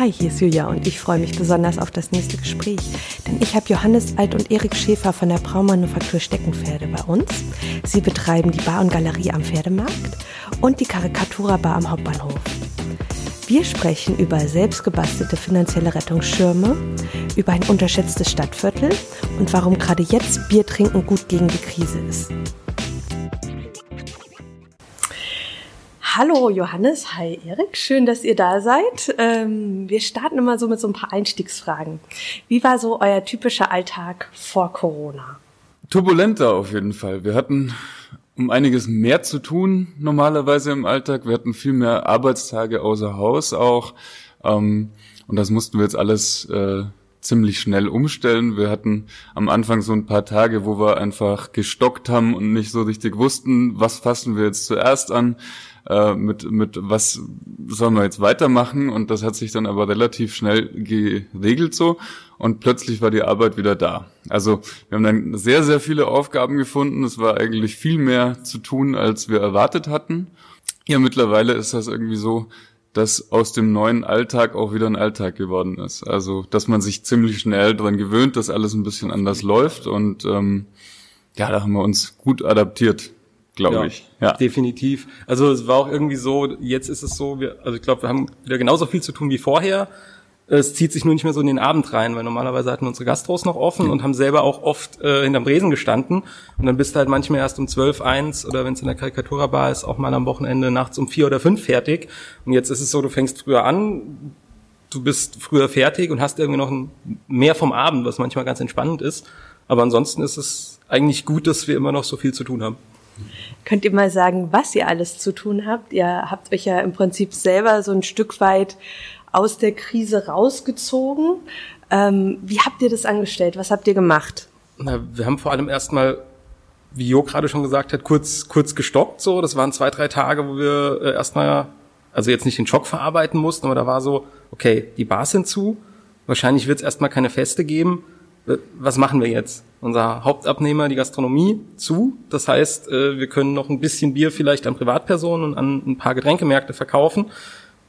Hi, hier ist Julia und ich freue mich besonders auf das nächste Gespräch, denn ich habe Johannes Alt und Erik Schäfer von der Braumanufaktur Steckenpferde bei uns. Sie betreiben die Bar und Galerie am Pferdemarkt und die Karikatura Bar am Hauptbahnhof. Wir sprechen über selbstgebastelte finanzielle Rettungsschirme, über ein unterschätztes Stadtviertel und warum gerade jetzt Bier trinken gut gegen die Krise ist. Hallo Johannes, hi Erik, schön, dass ihr da seid. Ähm, wir starten immer so mit so ein paar Einstiegsfragen. Wie war so euer typischer Alltag vor Corona? Turbulenter auf jeden Fall. Wir hatten um einiges mehr zu tun normalerweise im Alltag. Wir hatten viel mehr Arbeitstage außer Haus auch. Ähm, und das mussten wir jetzt alles äh, ziemlich schnell umstellen. Wir hatten am Anfang so ein paar Tage, wo wir einfach gestockt haben und nicht so richtig wussten, was fassen wir jetzt zuerst an äh, mit, mit was sollen wir jetzt weitermachen und das hat sich dann aber relativ schnell geregelt so und plötzlich war die Arbeit wieder da. Also wir haben dann sehr, sehr viele Aufgaben gefunden. Es war eigentlich viel mehr zu tun, als wir erwartet hatten. Ja, mittlerweile ist das irgendwie so, dass aus dem neuen Alltag auch wieder ein Alltag geworden ist. Also, dass man sich ziemlich schnell daran gewöhnt, dass alles ein bisschen anders läuft und ähm, ja, da haben wir uns gut adaptiert glaube ja, ich. Ja, definitiv. Also es war auch irgendwie so, jetzt ist es so, wir, also ich glaube, wir haben wieder genauso viel zu tun wie vorher. Es zieht sich nur nicht mehr so in den Abend rein, weil normalerweise hatten unsere Gastros noch offen mhm. und haben selber auch oft äh, hinterm Resen gestanden. Und dann bist du halt manchmal erst um zwölf, eins oder wenn es in der Karikaturbar ist, auch mal am Wochenende nachts um vier oder fünf fertig. Und jetzt ist es so, du fängst früher an, du bist früher fertig und hast irgendwie noch ein, mehr vom Abend, was manchmal ganz entspannend ist. Aber ansonsten ist es eigentlich gut, dass wir immer noch so viel zu tun haben. Könnt ihr mal sagen, was ihr alles zu tun habt? Ihr habt euch ja im Prinzip selber so ein Stück weit aus der Krise rausgezogen. Ähm, wie habt ihr das angestellt? Was habt ihr gemacht? Na, wir haben vor allem erstmal, wie Jo gerade schon gesagt hat, kurz, kurz gestoppt. So, das waren zwei, drei Tage, wo wir äh, erstmal, also jetzt nicht den Schock verarbeiten mussten, aber da war so, okay, die Bars sind zu. Wahrscheinlich wird es erstmal keine Feste geben. Was machen wir jetzt? Unser Hauptabnehmer, die Gastronomie, zu. Das heißt, äh, wir können noch ein bisschen Bier vielleicht an Privatpersonen und an ein paar Getränkemärkte verkaufen.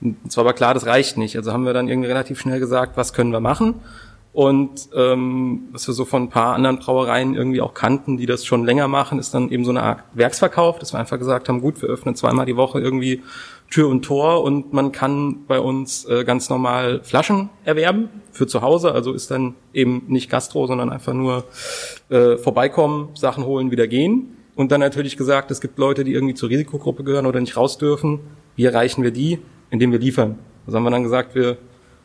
Und zwar aber klar, das reicht nicht. Also haben wir dann irgendwie relativ schnell gesagt, was können wir machen? Und ähm, was wir so von ein paar anderen Brauereien irgendwie auch kannten, die das schon länger machen, ist dann eben so eine Art Werksverkauf, dass wir einfach gesagt haben, gut, wir öffnen zweimal die Woche irgendwie Tür und Tor und man kann bei uns äh, ganz normal Flaschen erwerben für zu Hause. Also ist dann eben nicht Gastro, sondern einfach nur äh, vorbeikommen, Sachen holen, wieder gehen. Und dann natürlich gesagt, es gibt Leute, die irgendwie zur Risikogruppe gehören oder nicht raus dürfen. Wie erreichen wir die? Indem wir liefern. Also haben wir dann gesagt, wir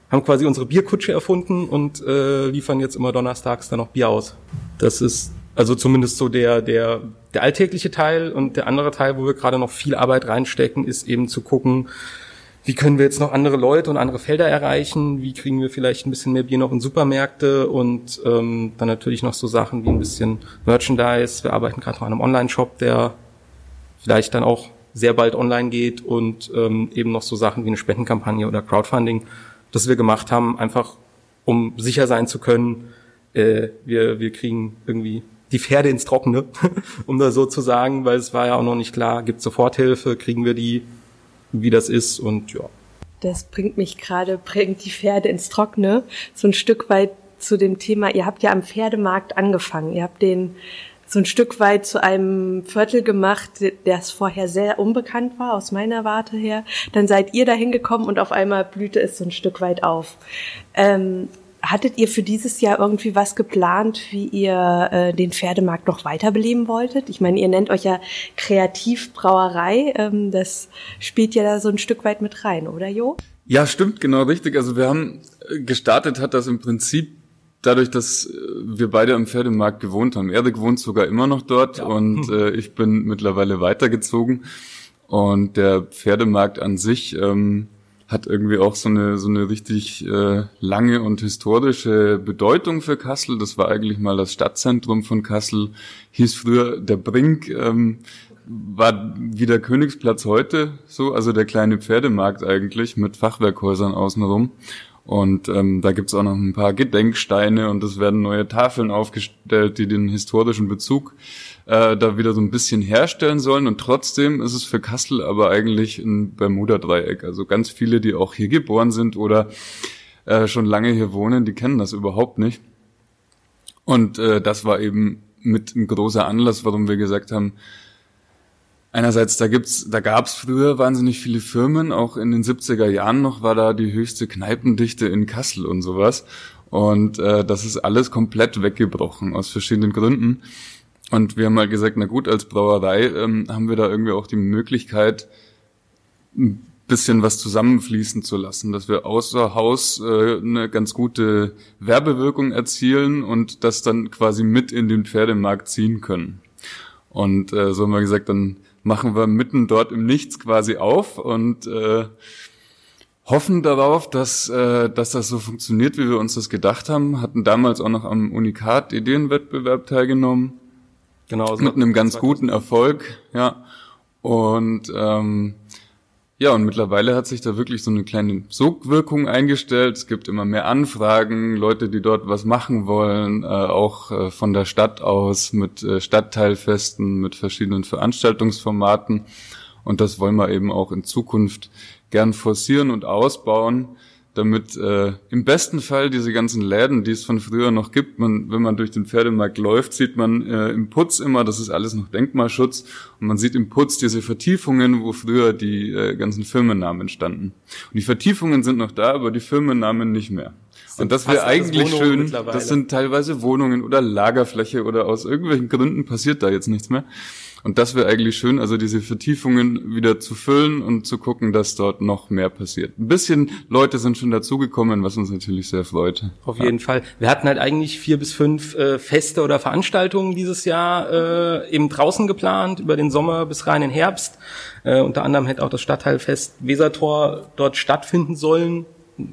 haben quasi unsere Bierkutsche erfunden und äh, liefern jetzt immer donnerstags dann noch Bier aus. Das ist also zumindest so der, der, der alltägliche Teil und der andere Teil, wo wir gerade noch viel Arbeit reinstecken, ist eben zu gucken, wie können wir jetzt noch andere Leute und andere Felder erreichen, wie kriegen wir vielleicht ein bisschen mehr Bier noch in Supermärkte und ähm, dann natürlich noch so Sachen wie ein bisschen Merchandise. Wir arbeiten gerade noch an einem Online-Shop, der vielleicht dann auch sehr bald online geht und ähm, eben noch so Sachen wie eine Spendenkampagne oder Crowdfunding, das wir gemacht haben, einfach um sicher sein zu können, äh, wir, wir kriegen irgendwie die Pferde ins Trockene, um das so zu sagen, weil es war ja auch noch nicht klar, gibt Soforthilfe, kriegen wir die, wie das ist und ja. Das bringt mich gerade, bringt die Pferde ins Trockene, so ein Stück weit zu dem Thema, ihr habt ja am Pferdemarkt angefangen, ihr habt den so ein Stück weit zu einem Viertel gemacht, es vorher sehr unbekannt war, aus meiner Warte her. Dann seid ihr da hingekommen und auf einmal blühte es so ein Stück weit auf. Ähm, hattet ihr für dieses Jahr irgendwie was geplant, wie ihr äh, den Pferdemarkt noch weiterbeleben wolltet? Ich meine, ihr nennt euch ja Kreativbrauerei. Ähm, das spielt ja da so ein Stück weit mit rein, oder Jo? Ja, stimmt, genau richtig. Also wir haben äh, gestartet, hat das im Prinzip dadurch, dass äh, wir beide am Pferdemarkt gewohnt haben. Erik wohnt sogar immer noch dort ja. und äh, ich bin mittlerweile weitergezogen. Und der Pferdemarkt an sich ähm, hat irgendwie auch so eine so eine richtig äh, lange und historische Bedeutung für Kassel. Das war eigentlich mal das Stadtzentrum von Kassel, hieß früher der Brink, ähm, war wie der Königsplatz heute so, also der kleine Pferdemarkt eigentlich mit Fachwerkhäusern außenrum. Und ähm, da gibt's auch noch ein paar Gedenksteine und es werden neue Tafeln aufgestellt, die den historischen Bezug äh, da wieder so ein bisschen herstellen sollen. Und trotzdem ist es für Kassel aber eigentlich ein Bermuda-Dreieck. Also ganz viele, die auch hier geboren sind oder äh, schon lange hier wohnen, die kennen das überhaupt nicht. Und äh, das war eben mit ein großer Anlass, warum wir gesagt haben, einerseits da gibt's, da gab's früher wahnsinnig viele Firmen, auch in den 70er Jahren noch war da die höchste Kneipendichte in Kassel und sowas. Und äh, das ist alles komplett weggebrochen aus verschiedenen Gründen. Und wir haben mal gesagt, na gut, als Brauerei ähm, haben wir da irgendwie auch die Möglichkeit, ein bisschen was zusammenfließen zu lassen, dass wir außer Haus äh, eine ganz gute Werbewirkung erzielen und das dann quasi mit in den Pferdemarkt ziehen können. Und äh, so haben wir gesagt, dann machen wir mitten dort im Nichts quasi auf und äh, hoffen darauf, dass, äh, dass das so funktioniert, wie wir uns das gedacht haben. Hatten damals auch noch am Unikat Ideenwettbewerb teilgenommen. Genau. So mit einem ganz guten Erfolg, ja. Und ähm, ja, und mittlerweile hat sich da wirklich so eine kleine Sogwirkung eingestellt. Es gibt immer mehr Anfragen, Leute, die dort was machen wollen, äh, auch äh, von der Stadt aus mit äh, Stadtteilfesten, mit verschiedenen Veranstaltungsformaten. Und das wollen wir eben auch in Zukunft gern forcieren und ausbauen, damit äh, im besten Fall diese ganzen Läden, die es von früher noch gibt, man, wenn man durch den Pferdemarkt läuft, sieht man äh, im Putz immer, das ist alles noch Denkmalschutz, und man sieht im Putz diese Vertiefungen, wo früher die äh, ganzen Firmennamen standen. Und die Vertiefungen sind noch da, aber die Firmennamen nicht mehr. Und das wäre eigentlich schön, das sind teilweise Wohnungen oder Lagerfläche oder aus irgendwelchen Gründen passiert da jetzt nichts mehr. Und das wäre eigentlich schön, also diese Vertiefungen wieder zu füllen und zu gucken, dass dort noch mehr passiert. Ein bisschen Leute sind schon dazugekommen, was uns natürlich sehr freut. Auf jeden Fall. Wir hatten halt eigentlich vier bis fünf äh, Feste oder Veranstaltungen dieses Jahr äh, eben draußen geplant, über den Sommer bis rein in Herbst. Äh, unter anderem hätte auch das Stadtteilfest Wesertor dort stattfinden sollen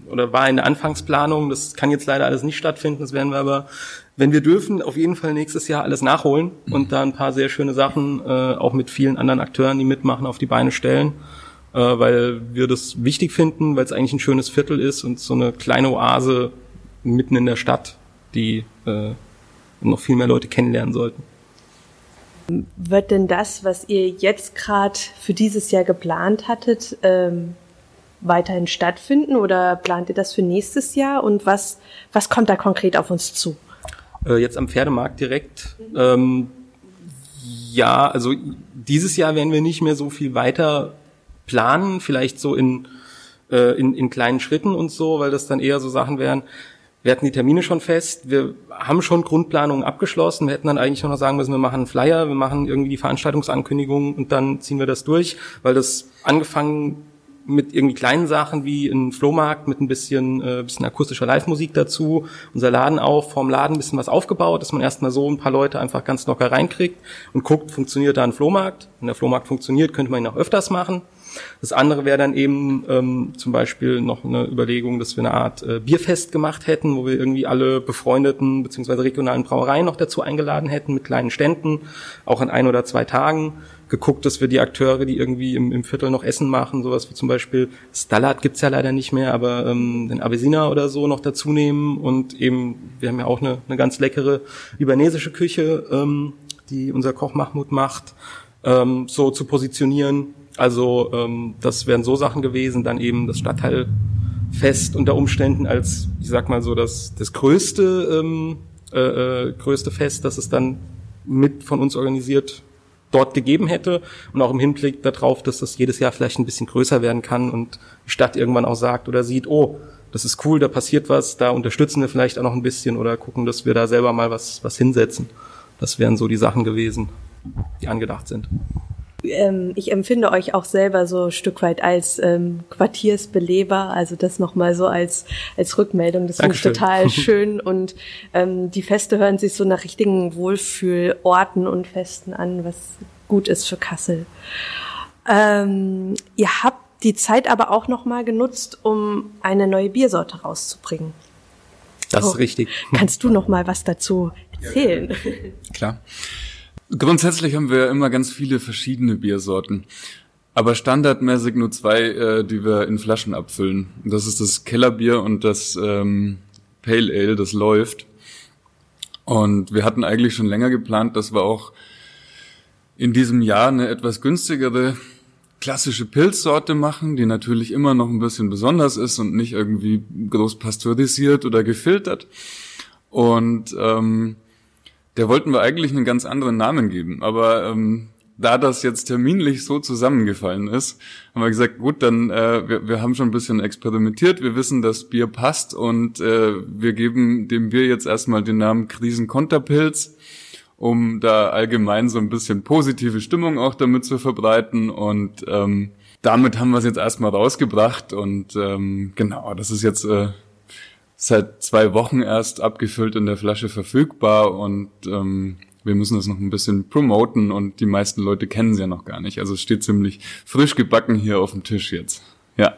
oder war in der Anfangsplanung. Das kann jetzt leider alles nicht stattfinden. Das werden wir aber wenn wir dürfen, auf jeden Fall nächstes Jahr alles nachholen und da ein paar sehr schöne Sachen äh, auch mit vielen anderen Akteuren, die mitmachen, auf die Beine stellen, äh, weil wir das wichtig finden, weil es eigentlich ein schönes Viertel ist und so eine kleine Oase mitten in der Stadt, die äh, noch viel mehr Leute kennenlernen sollten. Wird denn das, was ihr jetzt gerade für dieses Jahr geplant hattet, ähm, weiterhin stattfinden oder plant ihr das für nächstes Jahr und was, was kommt da konkret auf uns zu? Äh, jetzt am Pferdemarkt direkt. Ähm, ja, also dieses Jahr werden wir nicht mehr so viel weiter planen, vielleicht so in, äh, in, in kleinen Schritten und so, weil das dann eher so Sachen wären. Wir hatten die Termine schon fest, wir haben schon Grundplanungen abgeschlossen, wir hätten dann eigentlich noch sagen müssen, wir machen einen Flyer, wir machen irgendwie die Veranstaltungsankündigung und dann ziehen wir das durch, weil das angefangen mit irgendwie kleinen Sachen wie ein Flohmarkt mit ein bisschen, äh, bisschen akustischer Live-Musik dazu, unser Laden auf, vorm Laden ein bisschen was aufgebaut, dass man erstmal so ein paar Leute einfach ganz locker reinkriegt und guckt, funktioniert da ein Flohmarkt. Wenn der Flohmarkt funktioniert, könnte man ihn auch öfters machen. Das andere wäre dann eben ähm, zum Beispiel noch eine Überlegung, dass wir eine Art äh, Bierfest gemacht hätten, wo wir irgendwie alle befreundeten bzw. regionalen Brauereien noch dazu eingeladen hätten mit kleinen Ständen, auch an ein oder zwei Tagen geguckt, dass wir die Akteure, die irgendwie im, im Viertel noch Essen machen, sowas wie zum Beispiel Stallard gibt's ja leider nicht mehr, aber ähm, den Avesina oder so noch dazu nehmen und eben, wir haben ja auch eine, eine ganz leckere libanesische Küche, ähm, die unser Koch Mahmoud macht, ähm, so zu positionieren. Also ähm, das wären so Sachen gewesen, dann eben das Stadtteilfest unter Umständen als, ich sag mal so, das, das größte, ähm, äh, äh, größte Fest, das es dann mit von uns organisiert dort gegeben hätte und auch im Hinblick darauf, dass das jedes Jahr vielleicht ein bisschen größer werden kann und die Stadt irgendwann auch sagt oder sieht, oh, das ist cool, da passiert was, da unterstützen wir vielleicht auch noch ein bisschen oder gucken, dass wir da selber mal was, was hinsetzen. Das wären so die Sachen gewesen, die angedacht sind. Ähm, ich empfinde euch auch selber so ein Stück weit als ähm, Quartiersbeleber, also das nochmal so als, als Rückmeldung. Das finde ich total schön und ähm, die Feste hören sich so nach richtigen Wohlfühlorten und Festen an, was gut ist für Kassel. Ähm, ihr habt die Zeit aber auch nochmal genutzt, um eine neue Biersorte rauszubringen. Das ist oh, richtig. Kannst du noch mal was dazu erzählen? Ja, klar. Grundsätzlich haben wir immer ganz viele verschiedene Biersorten. Aber standardmäßig nur zwei, äh, die wir in Flaschen abfüllen. Das ist das Kellerbier und das ähm, Pale Ale, das läuft. Und wir hatten eigentlich schon länger geplant, dass wir auch in diesem Jahr eine etwas günstigere klassische Pilzsorte machen, die natürlich immer noch ein bisschen besonders ist und nicht irgendwie groß pasteurisiert oder gefiltert. Und ähm, der wollten wir eigentlich einen ganz anderen Namen geben, aber ähm, da das jetzt terminlich so zusammengefallen ist, haben wir gesagt, gut, dann äh, wir, wir haben schon ein bisschen experimentiert, wir wissen, dass Bier passt und äh, wir geben dem Bier jetzt erstmal den Namen Krisenkonterpilz, um da allgemein so ein bisschen positive Stimmung auch damit zu verbreiten. Und ähm, damit haben wir es jetzt erstmal rausgebracht und ähm, genau, das ist jetzt äh, seit zwei Wochen erst abgefüllt in der Flasche verfügbar und ähm, wir müssen das noch ein bisschen promoten und die meisten Leute kennen sie ja noch gar nicht. Also es steht ziemlich frisch gebacken hier auf dem Tisch jetzt. Ja.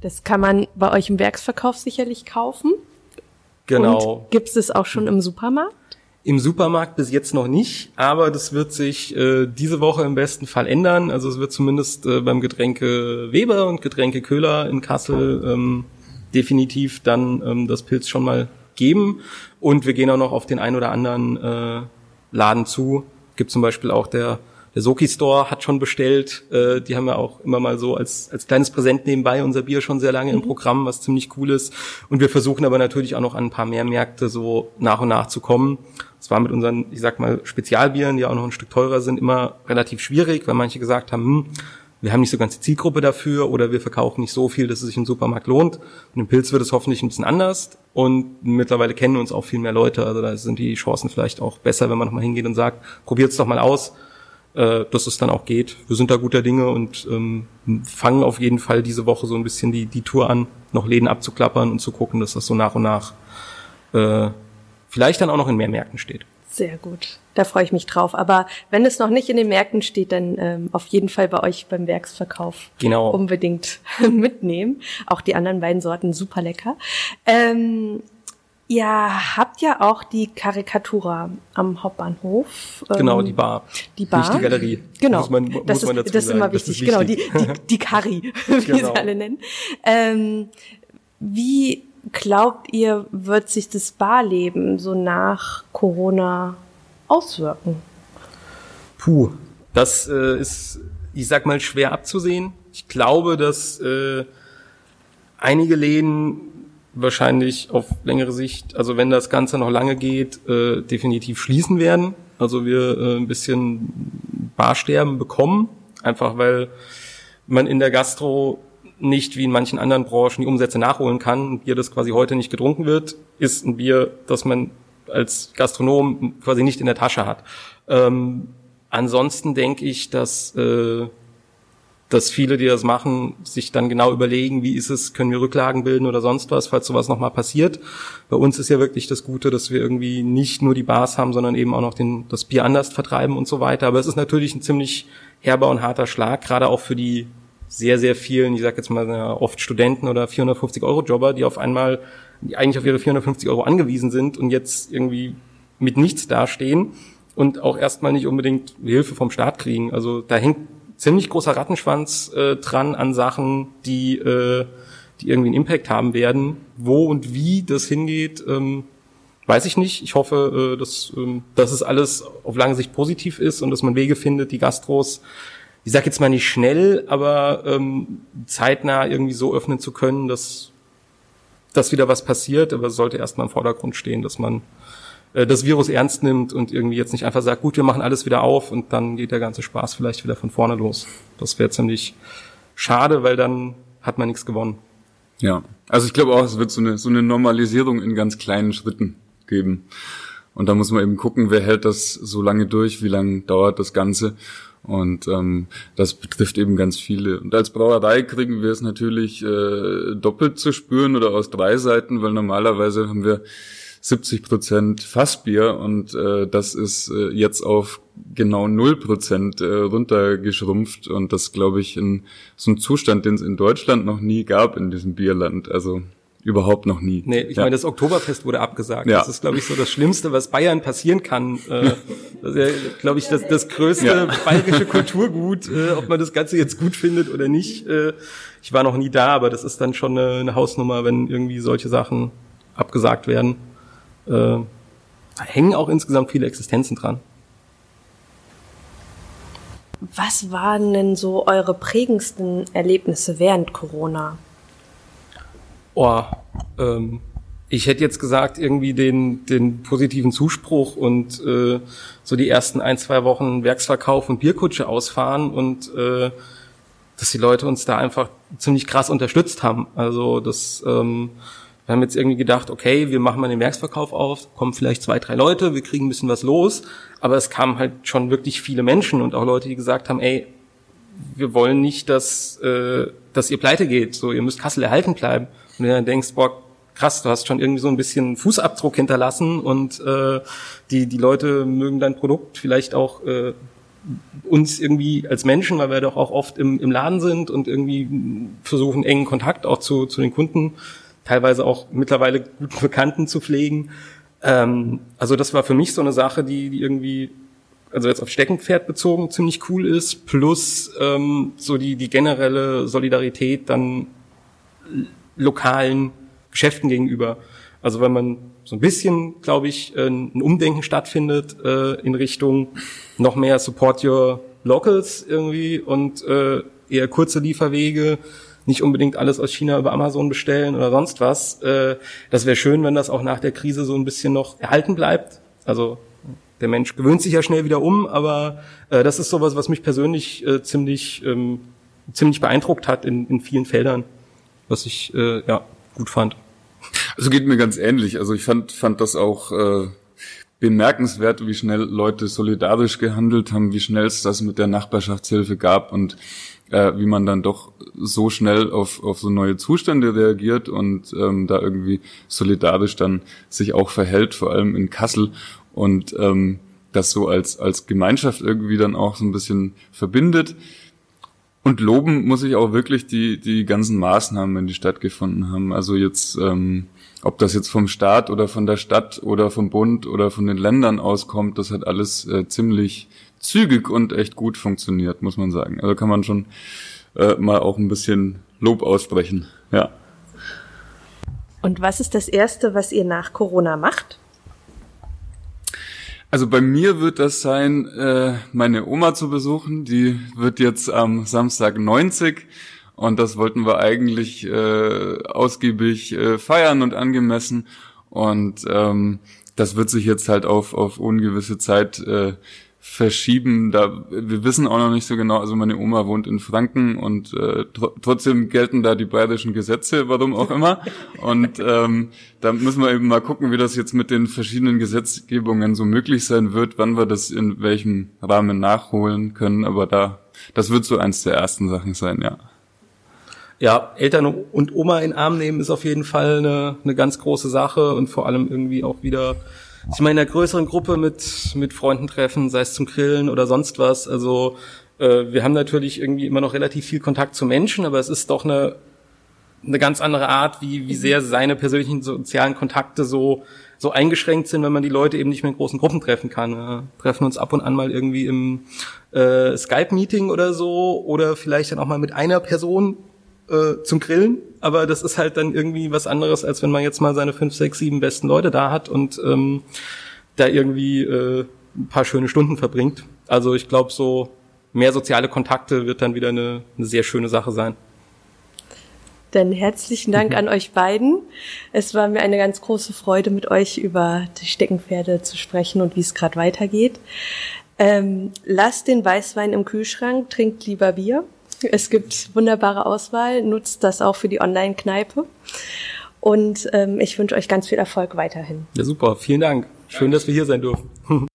Das kann man bei euch im Werksverkauf sicherlich kaufen. Genau. Gibt es das auch schon im Supermarkt? Im Supermarkt bis jetzt noch nicht, aber das wird sich äh, diese Woche im besten Fall ändern. Also es wird zumindest äh, beim Getränke Weber und Getränke Köhler in Kassel ähm, definitiv dann ähm, das Pilz schon mal geben. Und wir gehen auch noch auf den ein oder anderen äh, Laden zu. Gibt zum Beispiel auch der der Soki Store hat schon bestellt. Äh, die haben ja auch immer mal so als, als kleines Präsent nebenbei unser Bier schon sehr lange mhm. im Programm, was ziemlich cool ist. Und wir versuchen aber natürlich auch noch an ein paar mehr Märkte so nach und nach zu kommen. Es war mit unseren, ich sag mal, Spezialbieren, die auch noch ein Stück teurer sind, immer relativ schwierig, weil manche gesagt haben, hm, wir haben nicht so ganz die Zielgruppe dafür oder wir verkaufen nicht so viel, dass es sich im Supermarkt lohnt. Und im Pilz wird es hoffentlich ein bisschen anders. Und mittlerweile kennen uns auch viel mehr Leute. Also da sind die Chancen vielleicht auch besser, wenn man nochmal hingeht und sagt, probiert's doch mal aus, äh, dass es dann auch geht. Wir sind da guter Dinge und ähm, fangen auf jeden Fall diese Woche so ein bisschen die, die Tour an, noch Läden abzuklappern und zu gucken, dass das so nach und nach äh, vielleicht dann auch noch in mehr Märkten steht. Sehr gut. Da freue ich mich drauf. Aber wenn es noch nicht in den Märkten steht, dann ähm, auf jeden Fall bei euch beim Werksverkauf genau. unbedingt mitnehmen. Auch die anderen beiden Sorten super lecker. Ähm, ihr habt ja auch die Karikatura am Hauptbahnhof. Ähm, genau, die Bar. Die Bar. Nicht die Galerie. Genau. Muss man, muss das, ist, man das ist immer wichtig. Ist wichtig. Genau, die, die, die Kari, wie genau. sie alle nennen. Ähm, wie glaubt ihr, wird sich das Barleben so nach Corona auswirken? Puh, das äh, ist, ich sag mal, schwer abzusehen. Ich glaube, dass äh, einige Läden wahrscheinlich auf längere Sicht, also wenn das Ganze noch lange geht, äh, definitiv schließen werden. Also wir äh, ein bisschen Barsterben bekommen, einfach weil man in der Gastro nicht wie in manchen anderen Branchen die Umsätze nachholen kann. Ein Bier, das quasi heute nicht getrunken wird, ist ein Bier, das man als Gastronom quasi nicht in der Tasche hat. Ähm, ansonsten denke ich, dass äh, dass viele, die das machen, sich dann genau überlegen, wie ist es, können wir Rücklagen bilden oder sonst was, falls sowas nochmal passiert. Bei uns ist ja wirklich das Gute, dass wir irgendwie nicht nur die Bars haben, sondern eben auch noch den, das Bier anders vertreiben und so weiter. Aber es ist natürlich ein ziemlich herber und harter Schlag, gerade auch für die sehr, sehr vielen, ich sag jetzt mal oft Studenten oder 450 Euro Jobber, die auf einmal die eigentlich auf ihre 450 Euro angewiesen sind und jetzt irgendwie mit nichts dastehen und auch erstmal nicht unbedingt Hilfe vom Staat kriegen. Also da hängt ziemlich großer Rattenschwanz äh, dran an Sachen, die, äh, die irgendwie einen Impact haben werden. Wo und wie das hingeht, ähm, weiß ich nicht. Ich hoffe, äh, dass, ähm, dass es alles auf lange Sicht positiv ist und dass man Wege findet, die Gastros ich sag jetzt mal nicht schnell, aber ähm, zeitnah irgendwie so öffnen zu können, dass, dass wieder was passiert, aber es sollte erstmal im Vordergrund stehen, dass man äh, das Virus ernst nimmt und irgendwie jetzt nicht einfach sagt, gut, wir machen alles wieder auf und dann geht der ganze Spaß vielleicht wieder von vorne los. Das wäre ziemlich schade, weil dann hat man nichts gewonnen. Ja, also ich glaube auch, es wird so eine, so eine Normalisierung in ganz kleinen Schritten geben. Und da muss man eben gucken, wer hält das so lange durch, wie lange dauert das Ganze. Und ähm, das betrifft eben ganz viele. Und als Brauerei kriegen wir es natürlich äh, doppelt zu spüren oder aus drei Seiten, weil normalerweise haben wir 70 Prozent Fassbier und äh, das ist äh, jetzt auf genau null Prozent äh, runtergeschrumpft und das glaube ich in so einem Zustand, den es in Deutschland noch nie gab in diesem Bierland. Also Überhaupt noch nie. Nee, ich ja. meine, das Oktoberfest wurde abgesagt. Ja. Das ist, glaube ich, so das Schlimmste, was Bayern passieren kann. Äh, das ist ja, glaube ich, das, das größte ja. bayerische Kulturgut, äh, ob man das Ganze jetzt gut findet oder nicht. Äh, ich war noch nie da, aber das ist dann schon eine, eine Hausnummer, wenn irgendwie solche Sachen abgesagt werden. Äh, hängen auch insgesamt viele Existenzen dran. was waren denn so eure prägendsten Erlebnisse während Corona? Oh, ähm, ich hätte jetzt gesagt, irgendwie den, den positiven Zuspruch und äh, so die ersten ein, zwei Wochen Werksverkauf und Bierkutsche ausfahren und äh, dass die Leute uns da einfach ziemlich krass unterstützt haben. Also das, ähm, wir haben jetzt irgendwie gedacht, okay, wir machen mal den Werksverkauf auf, kommen vielleicht zwei, drei Leute, wir kriegen ein bisschen was los, aber es kamen halt schon wirklich viele Menschen und auch Leute, die gesagt haben, ey, wir wollen nicht, dass, äh, dass ihr pleite geht, so ihr müsst Kassel erhalten bleiben. Und du dann denkst, boah, krass, du hast schon irgendwie so ein bisschen Fußabdruck hinterlassen und äh, die, die Leute mögen dein Produkt vielleicht auch äh, uns irgendwie als Menschen, weil wir doch auch oft im, im Laden sind und irgendwie versuchen, engen Kontakt auch zu, zu den Kunden, teilweise auch mittlerweile guten Bekannten zu pflegen. Ähm, also das war für mich so eine Sache, die, die irgendwie, also jetzt auf Steckenpferd bezogen, ziemlich cool ist, plus ähm, so die, die generelle Solidarität dann lokalen Geschäften gegenüber. Also wenn man so ein bisschen, glaube ich, ein Umdenken stattfindet äh, in Richtung noch mehr Support Your Locals irgendwie und äh, eher kurze Lieferwege, nicht unbedingt alles aus China über Amazon bestellen oder sonst was. Äh, das wäre schön, wenn das auch nach der Krise so ein bisschen noch erhalten bleibt. Also der Mensch gewöhnt sich ja schnell wieder um, aber äh, das ist sowas, was mich persönlich äh, ziemlich ähm, ziemlich beeindruckt hat in, in vielen Feldern, was ich äh, ja gut fand. Also geht mir ganz ähnlich. Also ich fand, fand das auch äh, bemerkenswert, wie schnell Leute solidarisch gehandelt haben, wie schnell es das mit der Nachbarschaftshilfe gab und äh, wie man dann doch so schnell auf, auf so neue Zustände reagiert und ähm, da irgendwie solidarisch dann sich auch verhält, vor allem in Kassel und ähm, das so als, als Gemeinschaft irgendwie dann auch so ein bisschen verbindet. Und loben muss ich auch wirklich die, die ganzen Maßnahmen, die stattgefunden haben. Also jetzt, ähm, ob das jetzt vom Staat oder von der Stadt oder vom Bund oder von den Ländern auskommt, das hat alles äh, ziemlich zügig und echt gut funktioniert, muss man sagen. Also kann man schon äh, mal auch ein bisschen Lob aussprechen. Ja. Und was ist das Erste, was ihr nach Corona macht? Also bei mir wird das sein, äh, meine Oma zu besuchen. Die wird jetzt am Samstag 90 und das wollten wir eigentlich äh, ausgiebig äh, feiern und angemessen. Und ähm, das wird sich jetzt halt auf, auf ungewisse Zeit äh, verschieben. Da wir wissen auch noch nicht so genau. Also meine Oma wohnt in Franken und äh, tr trotzdem gelten da die bayerischen Gesetze, warum auch immer. Und ähm, da müssen wir eben mal gucken, wie das jetzt mit den verschiedenen Gesetzgebungen so möglich sein wird, wann wir das in welchem Rahmen nachholen können. Aber da, das wird so eins der ersten Sachen sein, ja. Ja, Eltern und Oma in Arm nehmen ist auf jeden Fall eine, eine ganz große Sache und vor allem irgendwie auch wieder sich mal in einer größeren Gruppe mit, mit Freunden treffen, sei es zum Grillen oder sonst was. Also äh, wir haben natürlich irgendwie immer noch relativ viel Kontakt zu Menschen, aber es ist doch eine, eine ganz andere Art, wie, wie sehr seine persönlichen sozialen Kontakte so, so eingeschränkt sind, wenn man die Leute eben nicht mehr in großen Gruppen treffen kann. Wir treffen uns ab und an mal irgendwie im äh, Skype-Meeting oder so oder vielleicht dann auch mal mit einer Person äh, zum Grillen, aber das ist halt dann irgendwie was anderes, als wenn man jetzt mal seine fünf, sechs, sieben besten Leute da hat und ähm, da irgendwie äh, ein paar schöne Stunden verbringt. Also ich glaube, so mehr soziale Kontakte wird dann wieder eine, eine sehr schöne Sache sein. Dann herzlichen Dank mhm. an euch beiden. Es war mir eine ganz große Freude, mit euch über die Steckenpferde zu sprechen und wie es gerade weitergeht. Ähm, lasst den Weißwein im Kühlschrank, trinkt lieber Bier. Es gibt wunderbare Auswahl, nutzt das auch für die Online-Kneipe. Und ähm, ich wünsche euch ganz viel Erfolg weiterhin. Ja, super. Vielen Dank. Schön, dass wir hier sein dürfen.